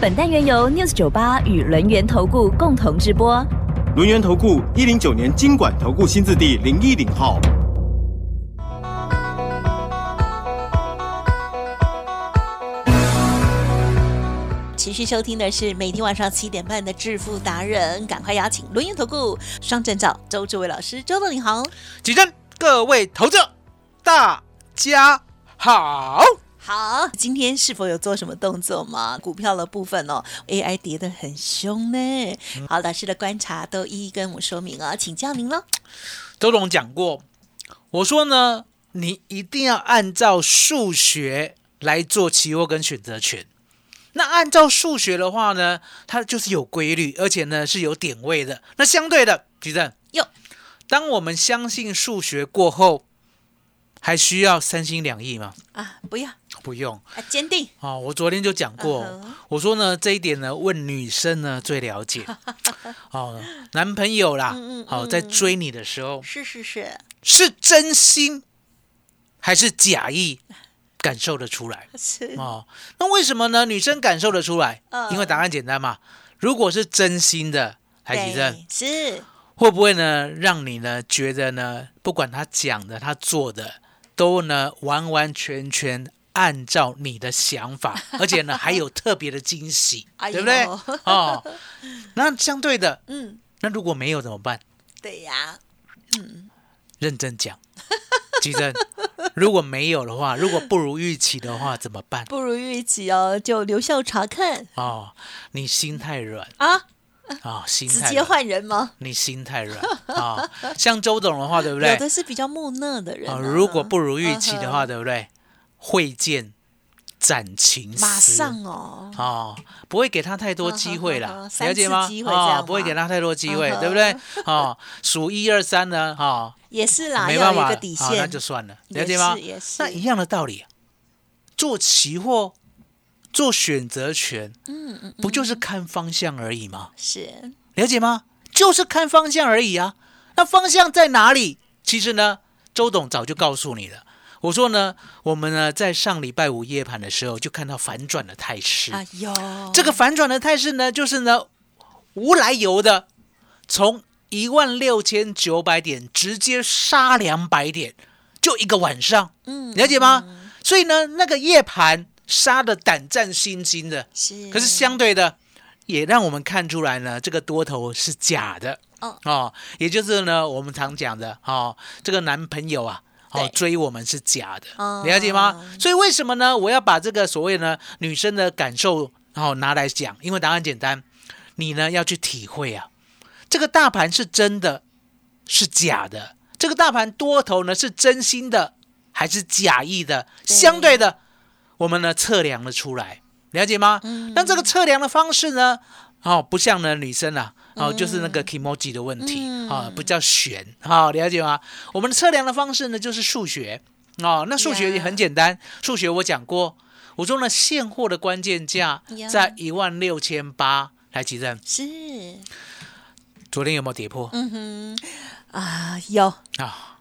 本单元由 News 九八与轮源投顾共同直播。轮源投顾一零九年经管投顾新字第零一零号。持续收听的是每天晚上七点半的致富达人，赶快邀请轮源投顾双证照周志伟老师，周董你好。起身，各位投资者，大家好。好，今天是否有做什么动作吗？股票的部分哦，AI 跌得很凶呢。好，老师的观察都一一跟我说明啊，请教您了。周董讲过，我说呢，你一定要按照数学来做期货跟选择权。那按照数学的话呢，它就是有规律，而且呢是有点位的。那相对的，举证哟，当我们相信数学过后，还需要三心两意吗？啊，不要，不用。啊，坚定。哦，我昨天就讲过，我说呢这一点呢，问女生呢最了解。哦，男朋友啦，嗯嗯好、嗯在追你的时候，是是是，是真心还是假意，感受得出来 是哦。那为什么呢？女生感受得出来，嗯因为答案简单嘛。如果是真心的，海吉正对是会不会呢，让你呢觉得呢，不管他讲的，他做的，都呢完完全全按照你的想法，而且呢还有特别的惊喜，哎对不对？哦，那相对的，嗯，那如果没有怎么办？对呀，嗯。认真讲，吉正，如果没有的话，如果不如预期的话，怎么办？不如预期哦，就留校查看。哦，你心太软。啊，啊、心直接，换人吗？你心太软。啊、像周董的话，对不对？有的是比较木讷的人啊、啊，如果不如预期的话，对不对？会见斩情丝，马上哦，哦，不会给他太多机会啦嗯哼嗯哼，三了解吗次机？会这样哦，不会吗给他太多机会对不对？哦，数一二三呢，哦，也是啦，没办法，底好，那，就算了，也了解吗是？也是那一样的道理，做期货、做选择权，嗯嗯，不就是看方向而已吗？是了解吗？就是看方向而已啊。那方向在哪里？其实呢，周董早就告诉你了。我说呢，我们呢在上礼拜五夜盘的时候就看到反转的态势。哎呦，这个反转的态势呢，就是呢无来由的从一万六千九百点直接杀两百点，就一个晚上，嗯了解吗？所以呢，那个夜盘杀的胆战心惊的，是，可是相对的，也让我们看出来呢，这个多头是假的哦哦，也就是呢，我们常讲的哦，这个男朋友啊。哦，追我们是假的，哦了解吗？所以为什么呢？我要把这个所谓呢女生的感受，然后拿来讲，因为答案简单，你呢要去体会啊，这个大盘是真的，是假的，这个大盘多头呢是真心的还是假意的？对相对的，我们呢测量了出来，了解吗？嗯那这个测量的方式呢，哦，不像呢女生啊，哦，就是那个 emoji 的问题嗯啊、不叫悬，好、了解吗？我们测量的方式呢就是数学哦，那数学也很简单，数学我讲过，我说呢现货的关键价在一万六千八，来几任？是，昨天有没有跌破？嗯哼，啊有，啊，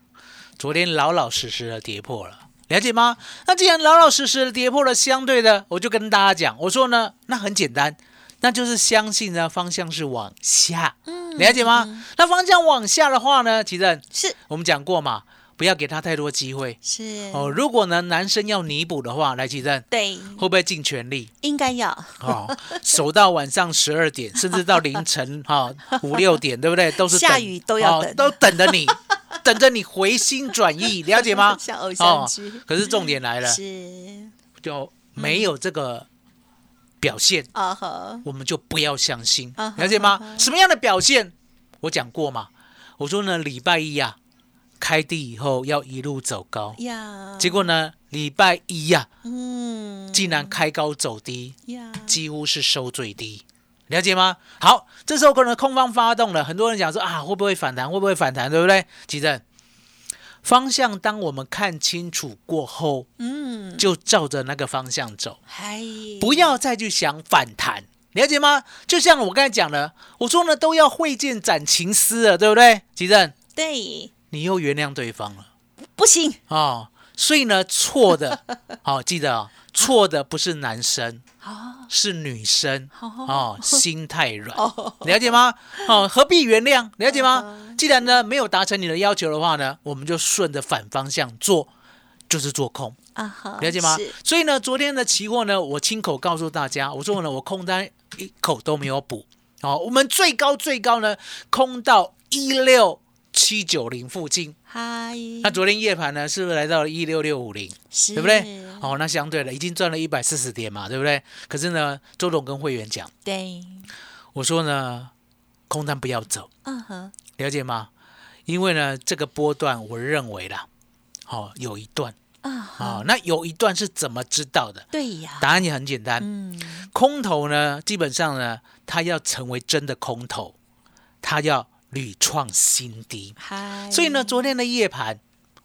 昨天老老实实的跌破了，了解吗？那既然老老实实的跌破了，相对的，我就跟大家讲，我说呢，那很简单，那就是相信呢方向是往下，嗯了解吗？那方向往下的话呢，其实是我们讲过嘛，不要给他太多机会是哦。如果呢男生要弥补的话，来其正对，会不会尽全力？应该要，哦，守到晚上十二点，甚至到凌晨 哈五六点，对不对？都是下雨都要等哦都等着你，等着你回心转意，了解吗？像偶像剧，可是重点来了，是就没有这个表现，啊哈，我们就不要相信啊，了解吗啊？什么样的表现？我讲过嘛，我说呢，礼拜一啊，开低以后要一路走高，呀，结果呢，礼拜一呀、嗯，竟然开高走低，呀，几乎是收最低，了解吗？好，这时候可能空方发动了，很多人讲说啊，会不会反弹？会不会反弹？对不对？吉正，方向当我们看清楚过后，嗯，就照着那个方向走，嗨，不要再去想反弹，了解吗？就像我刚才讲的，我说呢，都要会见斩情丝了，对不对？吉正，对，你又原谅对方了。不行，哦，所以呢，错的，好、记得哦，错的不是男生，哦是女生哦哦，心太软，哦，了解吗？哦，何必原谅？了解吗？嗯既然呢没有达成你的要求的话呢，我们就顺着反方向做，就是做空，啊哈，了解吗？所以呢，昨天的期货呢，我亲口告诉大家，我说呢，我空单一口都没有补，哦，我们最高最高呢空到一六七九零附近，嗨，那昨天夜盘呢是不是来到了一六六五零？是。对不对？哦，那相对的已经赚了一百四十点嘛，对不对？可是呢，周董跟会员讲，对，我说呢，空单不要走，嗯哼，了解吗？因为呢，这个波段我认为啦，哦，有一段。啊哦，那有一段是怎么知道的？对呀，答案也很简单，嗯，空头呢，基本上呢，它要成为真的空头，它要屡创新低。嗨，所以呢，昨天的夜盘，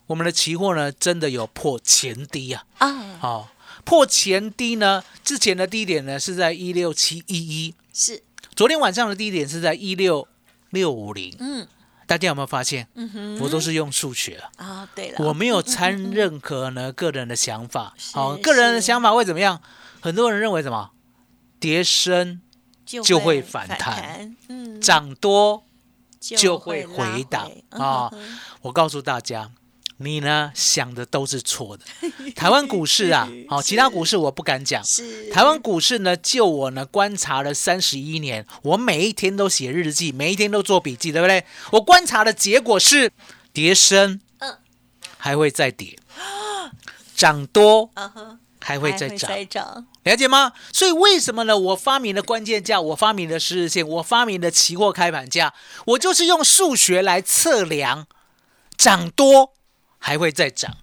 我们的期货呢，真的有破前低啊。啊，哦，破前低呢，之前的低点呢是在一六七一一，是，昨天晚上的低点是在一六六五零。嗯大家有没有发现？嗯哼，我都是用数学啊，啊，对了，我没有掺任何呢个人的想法。好哦，个人的想法会怎么样？很多人认为什么？跌升就就会反反弹，嗯，涨多。就就会回档啊我告诉大家，你呢想的都是错的。台湾股市啊，好、其他股市我不敢讲。台湾股市呢，就我呢观察了三十一年，我每一天都写日记，每一天都做笔记，对不对？我观察的结果是，跌深，嗯。还会再跌，涨多嗯哼，还会再涨，再涨，了解吗？所以为什么呢？我发明的关键价，我发明的十日线，我发明的期货开盘价，我就是用数学来测量，涨多还会再涨，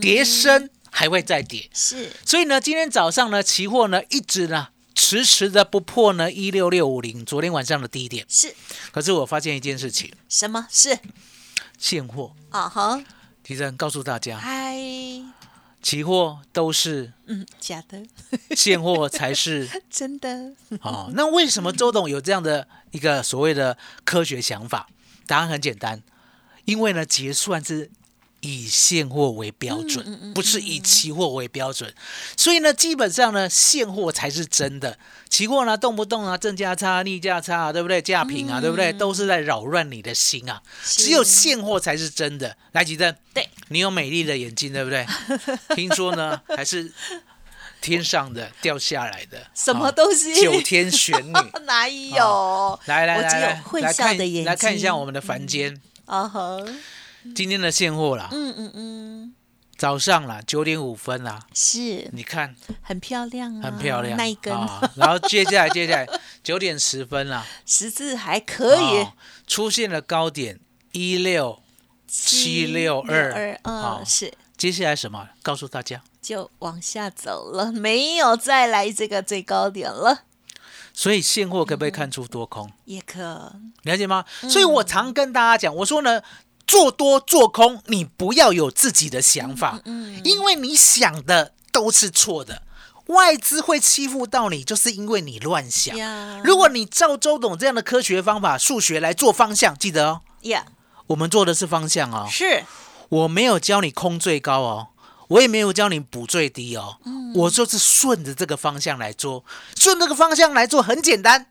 跌深还会再跌。是。所以呢，今天早上呢，期货呢一直呢迟迟的不破呢一六六五零，昨天晚上的低点。是。可是我发现一件事情，什么？是。现货，啊哈，提真告诉大家，嗨，期货都是嗯，假的，现货才是。真的，哦，那为什么周董有这样的一个所谓的科学想法？答案很简单，因为呢，结算是以现货为标准，嗯嗯嗯不是以期货为标准，所以呢，基本上呢，现货才是真的，期货呢，动不动啊，正价差、逆价差啊，对不对？价平啊，对不对？都是在扰乱你的心啊，只有现货才是真的。来，吉珍，对，你有美丽的眼睛，对不对？听说呢，还是天上的掉下来的，什么啊东西？九天玄女。哪有？来来来来，看笑的眼来看一下我们的凡间。啊哈，今天的现货啦，嗯嗯嗯，早上啦九点五分啦，是。你看。很漂亮啊，很漂亮，那一根。啊然后接下来接下来九点十分啦，十字还可以。哦，出现了高点一六，七六二二，好嗯，是。接下来什么？告诉大家。就往下走了，没有再来这个最高点了，所以现货可不可以看出多空？也可了解吗？所以我常跟大家讲，我说呢，做多做空，你不要有自己的想法，嗯因为你想的都是错的。外资会欺负到你，就是因为你乱想。如果你照周董这样的科学方法、数学来做方向，记得哦，呀，我们做的是方向哦，是我没有教你空最高哦，我也没有教你补最低哦，我就是顺着这个方向来做，顺这个方向来做很简单，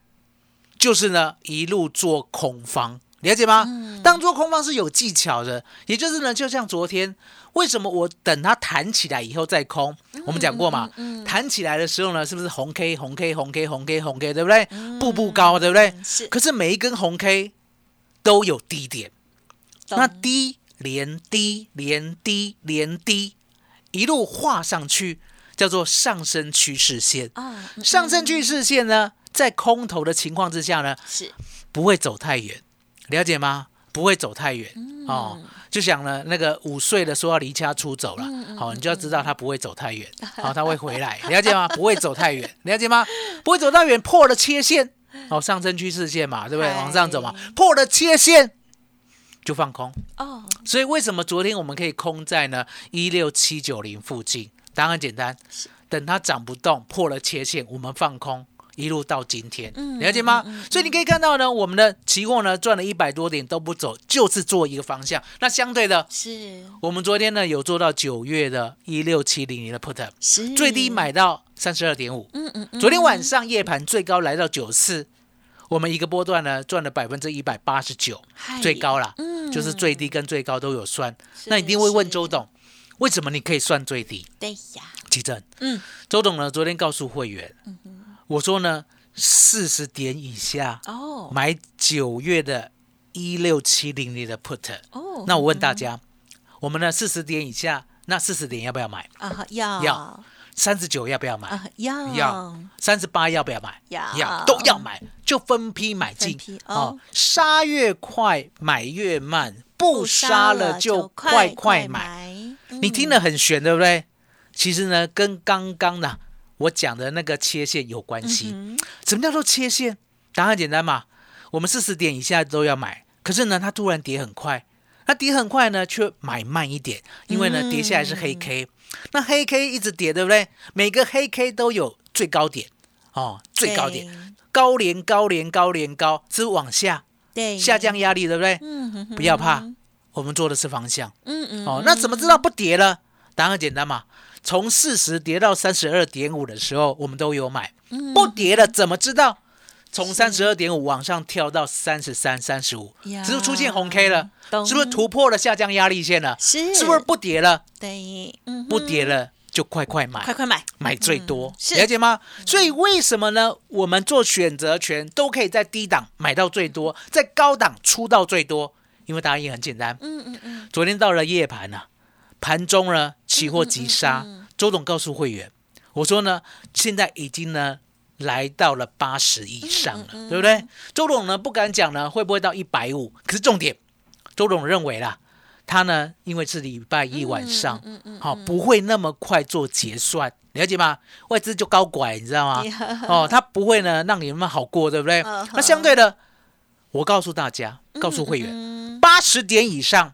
就是呢一路做空方，了解吗？当做空方是有技巧的，也就是呢，就像昨天，为什么我等它弹起来以后再空？我们讲过嘛，弹起来的时候呢，是不是红 K 红 K 红 K 红 K 红 K，对不对？步步高，对不对？是，可是每一根红 K 都有低点。那懂低连低连低连低，一路画上去，叫做上升趋势线。啊，嗯上升趋势线呢，在空头的情况之下呢，是不会走太远，了解吗？不会走太远、嗯哦。就想呢，那个五岁的说要离家出走了，嗯好、你就要知道他不会走太远，好、他会回来，了解吗？不会走太远，了解吗？不会走太远，破了切线，哦，上升趋势线嘛，对不对？往上走嘛，破了切线就放空。哦，所以为什么昨天我们可以空在呢一六七九零附近？答案很简单，等它涨不动，破了切线，我们放空。一路到今天，嗯了解吗？嗯嗯嗯所以你可以看到呢，我们的期货呢赚了一百多点都不走，就是做一个方向。那相对的，是我们昨天呢有做到九月的一六七零零的 put，是最低，买到三十二点五，嗯嗯嗯，昨天晚上夜盘最高来到九四，我们一个波段呢赚了百分之一百八十九，最高了，嗯。就是最低跟最高都有算。那一定会问周董，为什么你可以算最低？对呀，奇正，嗯，周董呢昨天告诉会员，我说呢四十点以下哦。买九月的一六七零零的 put。哦，那我问大家，我们呢四十点以下，那四十点要不要买？啊要。要三十九要不要买？啊要要三十八要不要买？要都要买，就分批买进哦哦。杀越快，买越慢，不杀了就快快买。你听了得很悬，对不对？其实呢，跟刚刚呢我讲的那个切线有关系。嗯什么叫做切线？答案很简单嘛，我们四十点以下都要买，可是呢，它突然跌很快，那跌很快呢，却买慢一点，因为呢，跌下来是黑 K，那黑 K 一直跌，对不对？每个黑 K 都有最高点哦，最高点，高连高连高连高是往下对下，降压力，对不对？嗯哼哼不要怕，我们做的是方向嗯嗯哦。那怎么知道不跌了？答案很简单嘛，从四十跌到三十二点五的时候，我们都有买。嗯不跌了怎么知道？从三十二点五往上跳到三十三、三十五，呀是不是出现红 K 了？是不是突破了下降压力线了？是是不是不跌了？对，嗯不跌了就快快买，快快买，买最多，是了解吗？所以为什么呢？我们做选择权都可以在低档买到最多，在高档出到最多，因为答案也很简单。嗯嗯嗯，昨天到了夜盘呢、盘中呢期货急杀，周董告诉会员，我说呢，现在已经呢来到了八十以上了，嗯对不对？周董呢不敢讲呢会不会到一百五，可是重点，周董认为啦，他呢因为是礼拜一晚上，嗯嗯好、不会那么快做结算，了解吗？外资就高拐，你知道吗？哦，他不会呢让你们好过，对不对？嗯那相对的，我告诉大家，告诉会员，嗯八十点以上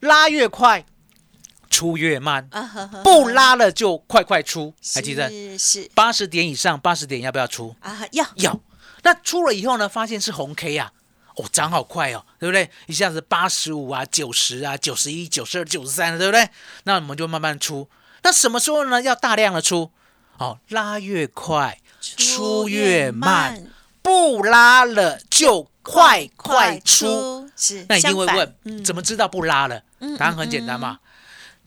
拉越快，出越慢，不拉了就快快出，还记得？是是八十点以上，八十点要不要出？啊要要。那出了以后呢，发现是红 K 啊，哦，涨好快哦，对不对？一下子八十五啊、九十啊、九十一、九十二、九十三，对不对？那我们就慢慢出。那什么时候呢？要大量的出哦，拉越快，出越慢，不拉了就快快出。，是那一定会问，嗯怎么知道不拉了？嗯答案很简单嘛，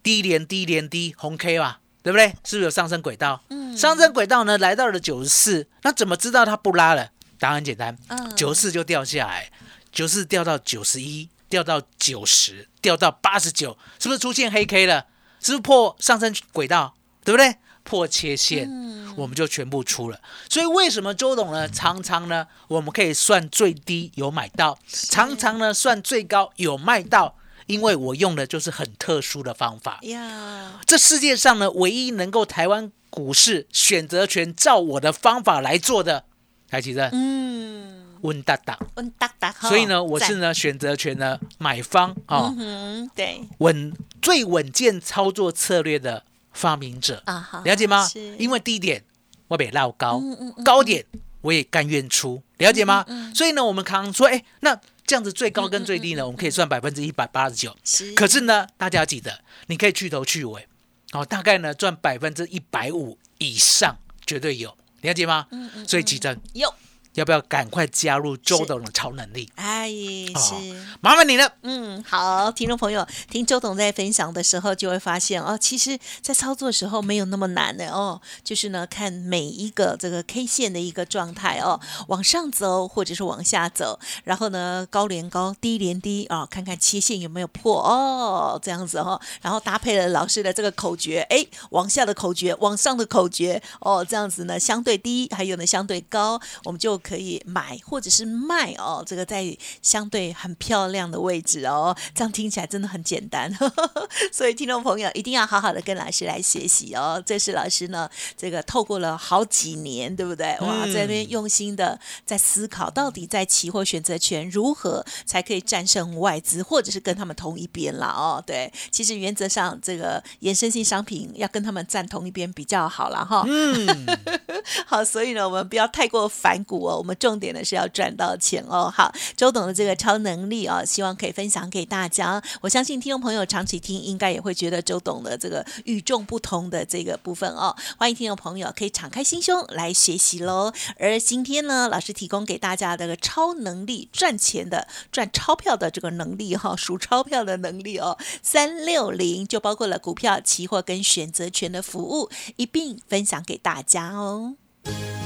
低连低连低，红 K 吧，对不对？是不是有上升轨道？嗯上升轨道呢来到了九十四，那怎么知道它不拉了？答案很简单，嗯九十四就掉下来，九十四掉到九十一，掉到九十，掉到八十九，是不是出现黑 K 了？是不是破上升轨道？对不对？破切线，嗯我们就全部出了。所以为什么周董呢，常常呢，我们可以算最低有买到，常常呢算最高有卖到，因为我用的就是很特殊的方法。呀这世界上呢，唯一能够台湾股市选择权照我的方法来做的，还记得嗯温达达。温达达哈所以呢，我是赞呢选择权的买方啊，嗯对稳最稳健操作策略的发明者。啊哈了解吗？因为低点我得绕高，嗯嗯嗯高点我也甘愿出，了解吗？所以呢，我们常常说，哎，那这样子最高跟最低呢，我们可以算百分之一百八十九。是。可是呢，大家要记得，你可以去头去尾，哦，大概呢赚百分之一百五以上，绝对有，了解吗？嗯嗯所以吉珍有要不要赶快加入周董的超能力？哎哦是。麻烦你了。嗯，好，听众朋友，听周董在分享的时候，就会发现哦，其实，在操作的时候没有那么难的哦，就是呢，看每一个这个 K 线的一个状态哦，往上走或者是往下走，然后呢，高连高，低连低啊、看看切线有没有破哦，这样子哦，然后搭配了老师的这个口诀，哎，往下的口诀，往上的口诀哦，这样子呢，相对低，还有呢相对高，我们就可以买或者是卖哦，这个在相对很漂亮的位置哦，这样听起来真的很简单。所以听众朋友一定要好好的跟老师来学习哦。这是老师呢，这个透过了好几年，对不对？哇，在那边用心的在思考，到底在期货选择权如何才可以战胜外资，或者是跟他们同一边了哦。对，其实原则上这个衍生性商品要跟他们站同一边比较好了哈。嗯，好，所以呢，我们不要太过反骨哦，我们重点的是要赚到钱哦。好，周董的这个超能力哦，希望可以分享给大家。我相信听众朋友长期听，应该也会觉得周董的这个与众不同的这个部分哦。欢迎听众朋友可以敞开心胸来学习喽。而今天呢，老师提供给大家的超能力，赚钱的、赚钞票的这个能力哈，数钞票的能力哦，三六零就包括了股票、期货跟选择权的服务，一并分享给大家哦。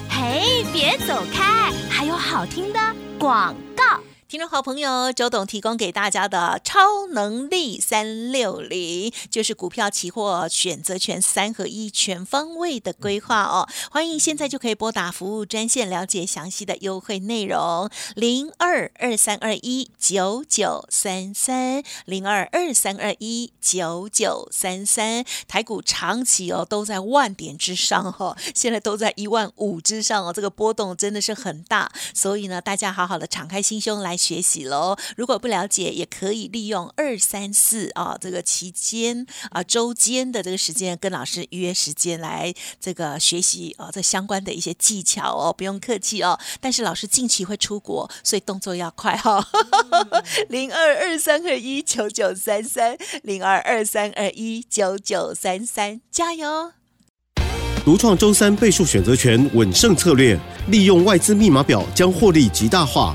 嘿，别走开，还有好听的广告。听众好朋友，周董提供给大家的超能力三六零，就是股票、期货、选择权三合一全方位的规划哦。欢迎现在就可以拨打服务专线了解详细的优惠内容，零二二三二一九九三三零二二三二一九九三三。台股长期哦都在万点之上哦，现在都在一万五之上哦，这个波动真的是很大，所以呢，大家好好的敞开心胸来。学习喽！如果不了解，也可以利用二三四啊这个期间啊周间的这个时间，跟老师约时间来这个学习啊这相关的一些技巧哦，不用客气哦。但是老师近期会出国，所以动作要快哈。零二二三二一九九三三，零二二三二一九九三三，加油！独创周三倍数选择权稳胜策略，利用外资密码表将获利极大化。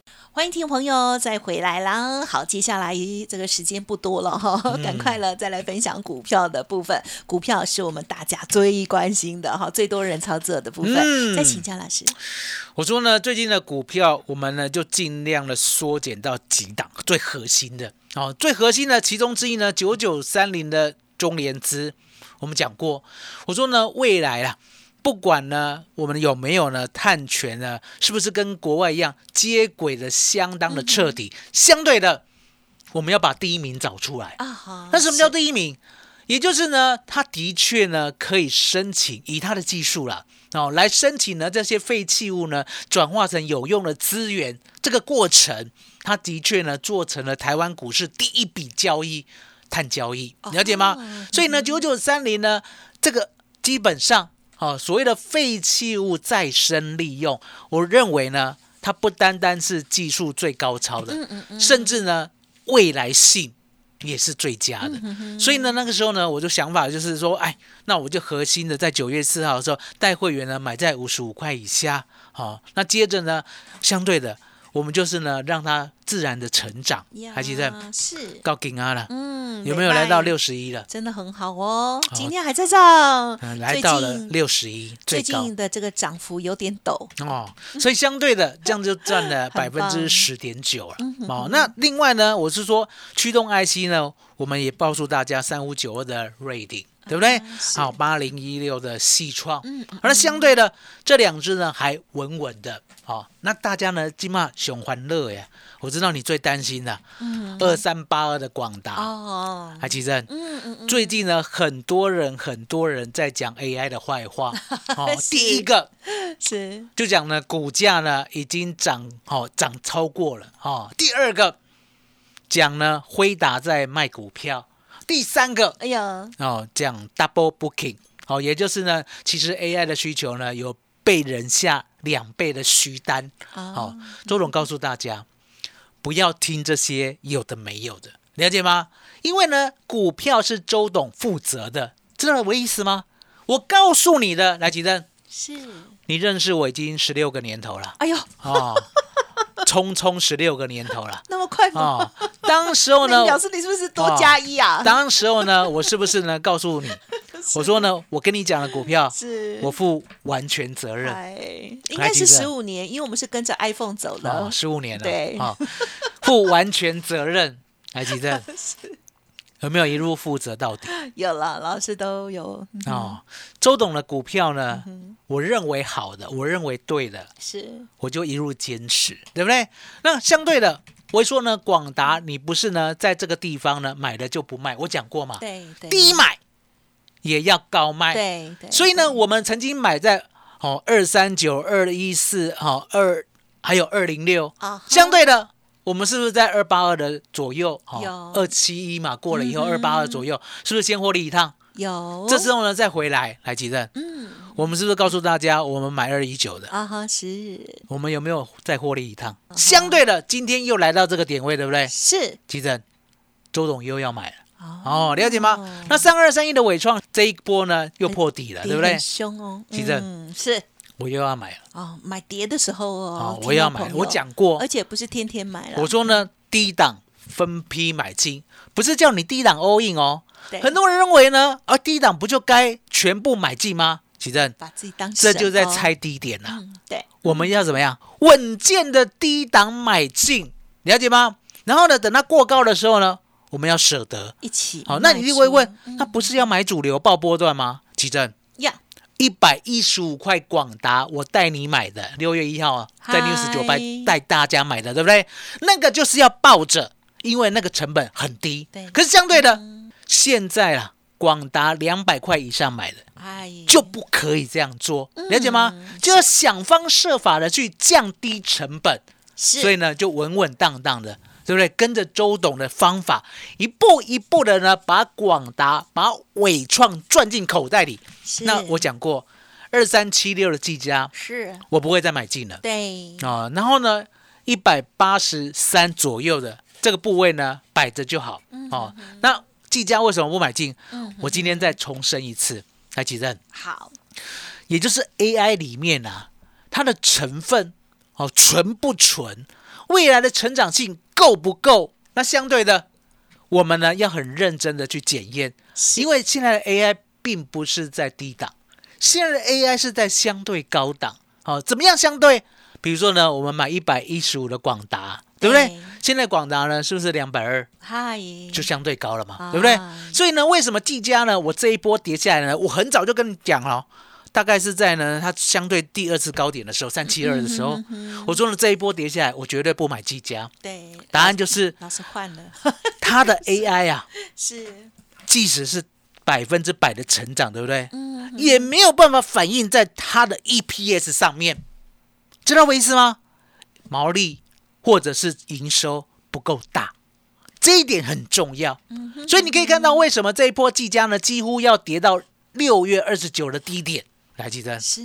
欢迎听众朋友再回来啦！好，接下来这个时间不多了哈，赶快了再来分享股票的部分。股票是我们大家最关心的哈，最多人操作的部分。再请江老师，我说呢，最近的股票我们呢就尽量的缩减到几档最核心的哦，最核心的其中之一呢，九九三零的中联资，我们讲过，我说呢未来啊。不管呢，我们有没有呢？碳权呢，是不是跟国外一样接轨的相当的彻底？相对的，我们要把第一名找出来啊！那什么叫第一名？也就是呢，他的确呢可以申请，以他的技术了哦，来申请呢这些废弃物呢转化成有用的资源。这个过程，他的确呢做成了台湾股市第一笔交易，碳交易，了解吗？所以呢，九九三零呢，这个基本上。哦，所谓的废弃物再生利用，我认为呢，它不单单是技术最高超的，甚至呢，未来性也是最佳的。所以呢，那个时候呢，我就想法就是说，哎，那我就核心的在九月四号的时候带会员呢买在五十五块以下。好，那接着呢，相对的。我们就是呢，让它自然的成长，还记得是。高金啊了，嗯，有没有来到六十一了？真的很好哦，今天还在涨，来到了六十一，最近的这个涨幅有点陡。哦，所以相对的这样就赚了 百分之十点九了。哦，那另外呢，我是说驱动 IC 呢，我们也告诉大家三五九二的瑞鼎。对不对？好，八零一六的细创，嗯，而相对的这两只呢还稳稳的，好，那大家呢今嘛熊欢乐呀，我知道你最担心的，嗯，二三八二的广达，哦，海奇珍，嗯嗯嗯，最近呢很多人很多人在讲 AI 的坏话，哦，第一个 是。就讲呢股价呢已经涨，哦涨超过了，哦，第二个讲呢辉达在卖股票。第三个，哎呀，哦，讲 double booking，哦，也就是呢，其实 AI 的需求呢有被人下两倍的虚单，好，周总告诉大家，不要听这些有的没有的，了解吗？因为呢，股票是周董负责的，知道我意思吗？我告诉你的，来吉登，是。你认识我已经十六个年头了，哎呦，哦。匆匆十六个年头了 那么快吗？哦。当时候呢，那表示你是不是多加一啊？当时候呢，我是不是呢告诉你，我说呢，我跟你讲的股票，是我负完全责任。哎，应该是十五年，因为我们是跟着 iPhone 走的哦，。十五年了，对哦，负完全责任，还记得有没有一路负责到底？有了，老师都有，嗯哦，周董的股票呢，我认为好的，我认为对的，是。我就一路坚持，对不对？那相对的，我会说呢，广达你不是呢在这个地方呢买了就不卖，我讲过嘛，对对，低买也要高卖，对对，所以呢，我们曾经买在哦二三九、二一四、好二还有二零六，啊相对的，我们是不是在二八二的左右？有哦，二七一嘛，过了以后二八二左右，是不是先获利一趟？有这时候呢，再回来来几任？嗯我们是不是告诉大家，我们买二一九的，啊哈是我们有没有再获利一趟？相对的，今天又来到这个点位，对不对？是急诊，周董又要买了。哦哦，了解吗？那三二三一的伟创这一波呢又破底了，对不对？凶哦，急诊嗯是我又要买了。哦，买跌的时候哦哦，，我要买。我，讲过而，且不是天天买了，我说呢，低档分批买进，不是叫你低档 all in 哦。对很多人认为呢，啊，低档不就该全部买进吗？奇正，把自己当这就在猜低点呐、嗯对，我们要怎么样稳健的低档买进，了解吗？然后呢，等它过高的时候呢，我们要舍得。一起好，那你一定会问出，嗯不是要买主流爆波段吗？奇正，呀，一百一十五块广达，我带你买的，六月一号啊，在嗨 news 九百带大家买的，对不对？那个就是要抱着，因为那个成本很低。对可是相对的，现在啊，广达两百块以上买的哎，就不可以这样做，嗯了解吗？就要想方设法的去降低成本，所以呢，就稳稳当当的。对不对？跟着周董的方法，一步一步的呢，把广达、把伟创赚进口袋里。那我讲过，二三七六的技嘉，是我不会再买进了对，啊、然后呢，一百八十三左右的这个部位呢，摆着就好哦。那技嘉为什么不买进？嗯我今天再重申一次，来几任，好，也就是 AI 里面啊，它的成分哦纯不纯，未来的成长性够不够？那相对的，我们呢要很认真的去检验，因为现在的 AI 并不是在低档，现在的 AI 是在相对高档。好、怎么样相对？比如说呢，我们买一百一十五的广达，对不对？对现在广达呢是不是两百二？嗨，就相对高了嘛，啊对不对？所以呢，为什么技嘉呢？我这一波跌下来呢，我很早就跟你讲了，大概是在呢它相对第二次高点的时候，三七二的时候，我说了这一波跌下来，我绝对不买技嘉。对，答案就是老师换了，它的 AI 啊，是，即使是百分之百的成长，对不对？嗯，也没有办法反映在它的 EPS 上面，知道我意思吗？毛利或者是营收不够大，这一点很重要。所以你可以看到为什么这一波技嘉呢几乎要跌到六月二十九的低点，来记得？是，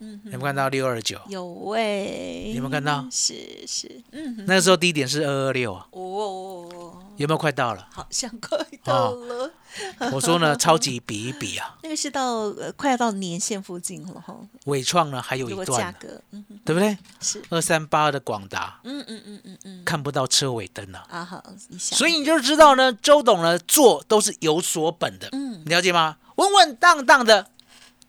嗯，有没有看到六二九？有喂，有没有看到？是是，嗯，那个时候低点是二二六。啊，哦，有没有快到了？好像快到了，我说呢，超级比一比啊，那个是到呃快要到年线附近了哈，伟创呢还有一段呢，价格，嗯哼，对不对？是，二三八的广达嗯嗯嗯嗯嗯，看不到车尾灯了。啊好，一下，所以你就知道呢，周董呢做都是有所本的，嗯。了解吗？稳稳当当的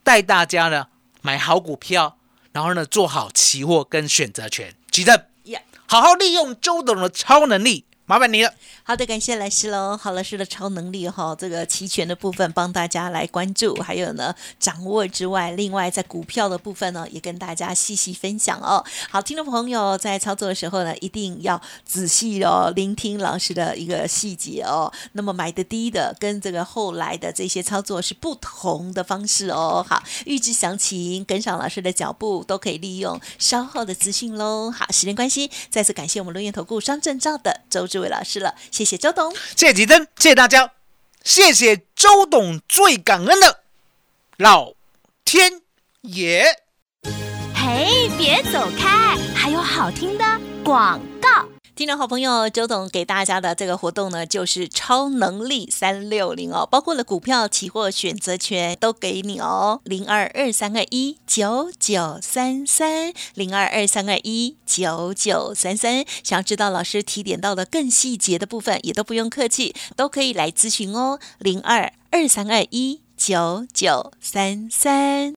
带大家呢买好股票，然后呢做好期货跟选择权，记得呀。好好利用周董的超能力，麻烦你了。好的，感谢老师喽。好，老师的超能力哈，这个齐全的部分帮大家来关注，还有呢掌握之外，另外在股票的部分呢，也跟大家细细分享哦。好，听众朋友在操作的时候呢，一定要仔细哦聆听老师的一个细节哦。那么买的低的跟这个后来的这些操作是不同的方式哦。好，预知详情，跟上老师的脚步，都可以利用稍后的资讯喽。好，时间关系，再次感谢我们龙岩投顾双证照的周志伟老师了，谢谢周董。谢谢吉登，谢谢大家，谢谢周董，最感恩的老天爷。嘿，别走开，还有好听的广告。听众好朋友，周董给大家的这个活动呢，就是超能力三六零哦，包括了股票、期货、选择权都给你哦，零二二三二一九九三三，零二二三二一九九三三。想要知道老师提点到的更细节的部分，也都不用客气，都可以来咨询哦，零二二三二一九九三三。